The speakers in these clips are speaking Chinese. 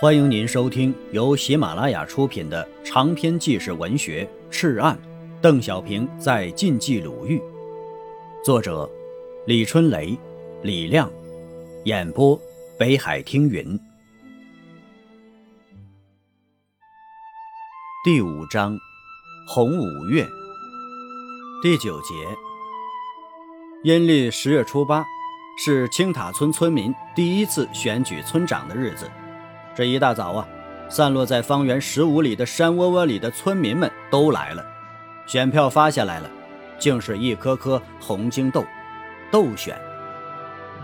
欢迎您收听由喜马拉雅出品的长篇纪实文学《赤案》，邓小平在晋冀鲁豫，作者李春雷、李亮，演播北海听云。第五章，红五月，第九节，阴历十月初八，是青塔村村民第一次选举村长的日子。这一大早啊，散落在方圆十五里的山窝窝里的村民们都来了，选票发下来了，竟是一颗颗红金豆，豆选。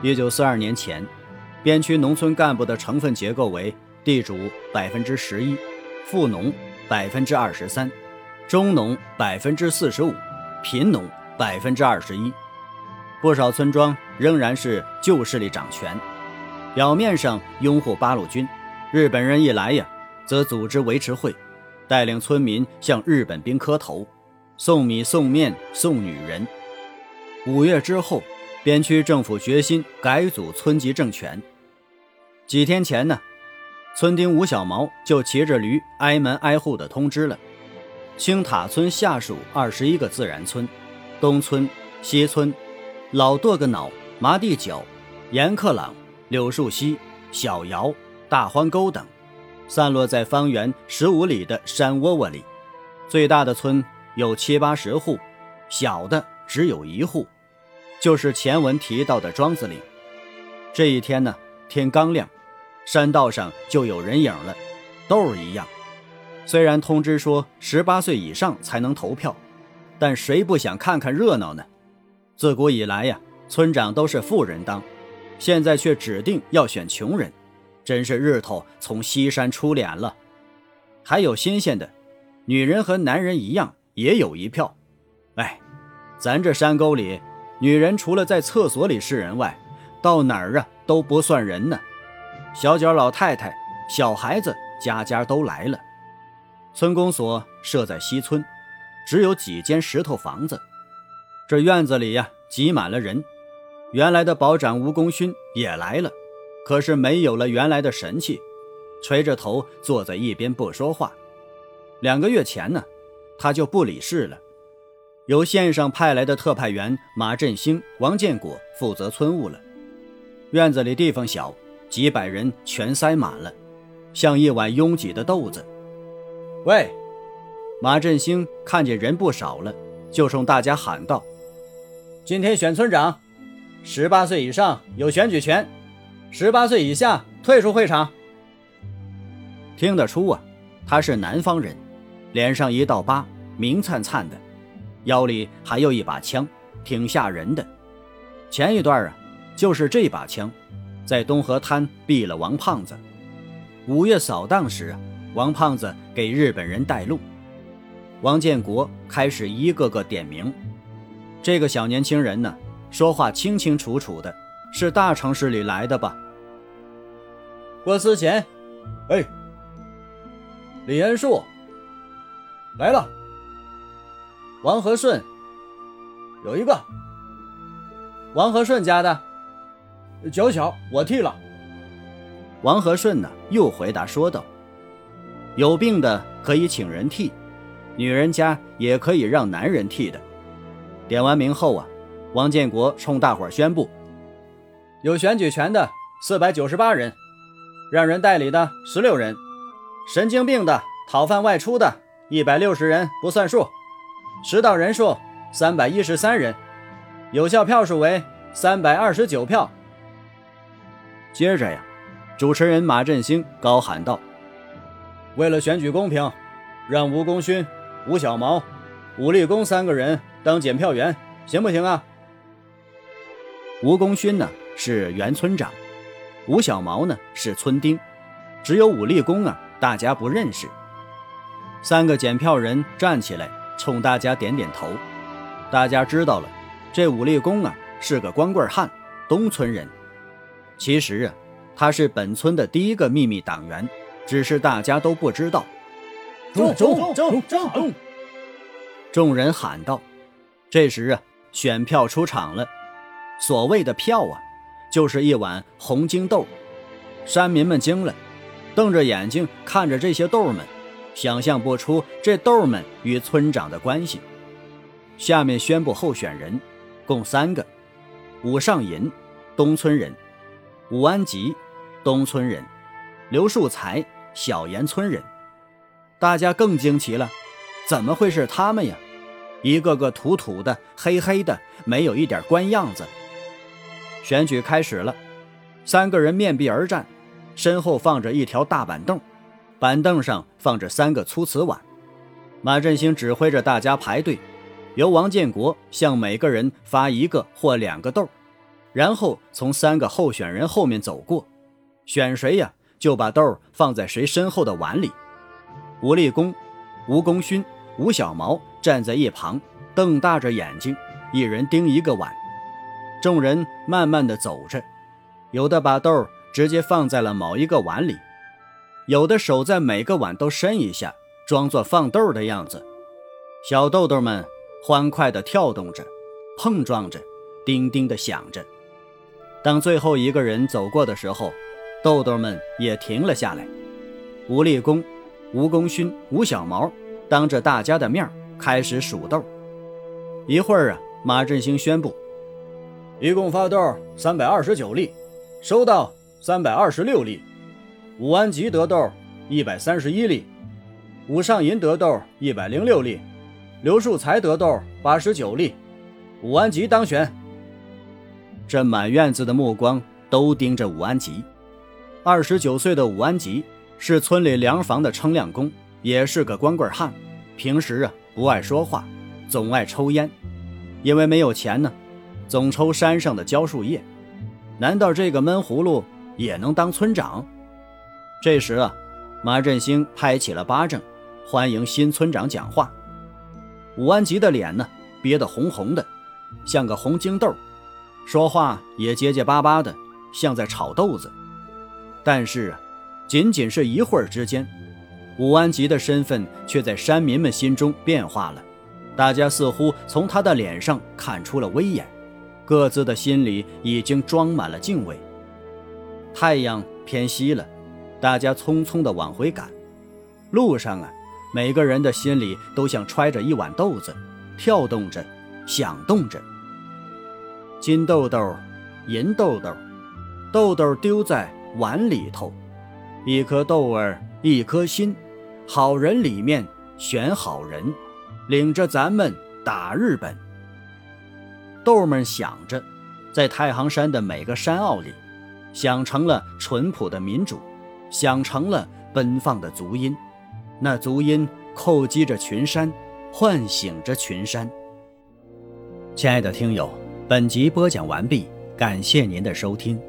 一九四二年前，边区农村干部的成分结构为地主百分之十一，富农百分之二十三，中农百分之四十五，贫农百分之二十一。不少村庄仍然是旧势力掌权，表面上拥护八路军。日本人一来呀，则组织维持会，带领村民向日本兵磕头，送米、送面、送女人。五月之后，边区政府决心改组村级政权。几天前呢，村丁吴小毛就骑着驴挨门挨户的通知了：青塔村下属二十一个自然村，东村、西村、老垛个脑、麻地角、严克朗、柳树溪、小窑。大荒沟等，散落在方圆十五里的山窝窝里，最大的村有七八十户，小的只有一户，就是前文提到的庄子岭。这一天呢，天刚亮，山道上就有人影了，豆儿一样。虽然通知说十八岁以上才能投票，但谁不想看看热闹呢？自古以来呀，村长都是富人当，现在却指定要选穷人。真是日头从西山出脸了，还有新鲜的，女人和男人一样也有一票。哎，咱这山沟里，女人除了在厕所里是人外，到哪儿啊都不算人呢。小脚老太太、小孩子，家家都来了。村公所设在西村，只有几间石头房子。这院子里呀，挤满了人。原来的保长吴功勋也来了。可是没有了原来的神气，垂着头坐在一边不说话。两个月前呢，他就不理事了。由县上派来的特派员马振兴、王建国负责村务了。院子里地方小，几百人全塞满了，像一碗拥挤的豆子。喂，马振兴看见人不少了，就冲大家喊道：“今天选村长，十八岁以上有选举权。”十八岁以下退出会场。听得出啊，他是南方人，脸上一道疤，明灿灿的，腰里还有一把枪，挺吓人的。前一段啊，就是这把枪，在东河滩毙了王胖子。五月扫荡时啊，王胖子给日本人带路。王建国开始一个个点名。这个小年轻人呢，说话清清楚楚的，是大城市里来的吧？郭思贤，哎，李恩树来了。王和顺有一个。王和顺家的脚小，我替了。王和顺呢，又回答说道：“有病的可以请人替，女人家也可以让男人替的。”点完名后啊，王建国冲大伙宣布：“有选举权的四百九十八人。”让人代理的十六人，神经病的、讨饭外出的一百六十人不算数，实到人数三百一十三人，有效票数为三百二十九票。接着呀，主持人马振兴高喊道：“为了选举公平，让吴功勋、吴小毛、武立功三个人当检票员，行不行啊？”吴功勋呢是原村长。吴小毛呢是村丁，只有武立功啊，大家不认识。三个检票人站起来，冲大家点点头。大家知道了，这武立功啊是个光棍汉，东村人。其实啊，他是本村的第一个秘密党员，只是大家都不知道。中中中中！众人喊道。这时啊，选票出场了。所谓的票啊。就是一碗红金豆，山民们惊了，瞪着眼睛看着这些豆们，想象不出这豆们与村长的关系。下面宣布候选人，共三个：武上银，东村人；武安吉，东村人；刘树才，小岩村人。大家更惊奇了，怎么会是他们呀？一个个土土的、黑黑的，没有一点官样子。选举开始了，三个人面壁而战，身后放着一条大板凳，板凳上放着三个粗瓷碗。马振兴指挥着大家排队，由王建国向每个人发一个或两个豆，然后从三个候选人后面走过，选谁呀，就把豆放在谁身后的碗里。吴立功、吴功勋、吴小毛站在一旁，瞪大着眼睛，一人盯一个碗。众人慢慢的走着，有的把豆直接放在了某一个碗里，有的手在每个碗都伸一下，装作放豆的样子。小豆豆们欢快的跳动着，碰撞着，叮叮的响着。当最后一个人走过的时候，豆豆们也停了下来。吴立功、吴功勋、吴小毛当着大家的面开始数豆。一会儿啊，马振兴宣布。一共发豆三百二十九粒，收到三百二十六粒。武安吉得豆一百三十一粒，武上银得豆一百零六粒，刘树才得豆八十九粒。武安吉当选。这满院子的目光都盯着武安吉。二十九岁的武安吉是村里粮房的称量工，也是个光棍汉。平时啊不爱说话，总爱抽烟，因为没有钱呢。总抽山上的蕉树叶，难道这个闷葫芦也能当村长？这时啊，马振兴拍起了巴掌，欢迎新村长讲话。武安吉的脸呢，憋得红红的，像个红晶豆，说话也结结巴巴的，像在炒豆子。但是啊，仅仅是一会儿之间，武安吉的身份却在山民们心中变化了，大家似乎从他的脸上看出了威严。各自的心里已经装满了敬畏。太阳偏西了，大家匆匆地往回赶。路上啊，每个人的心里都像揣着一碗豆子，跳动着，响动着。金豆豆，银豆豆，豆豆丢在碗里头，一颗豆儿一颗心，好人里面选好人，领着咱们打日本。豆们想着，在太行山的每个山坳里，想成了淳朴的民主，想成了奔放的足音。那足音叩击着群山，唤醒着群山。亲爱的听友，本集播讲完毕，感谢您的收听。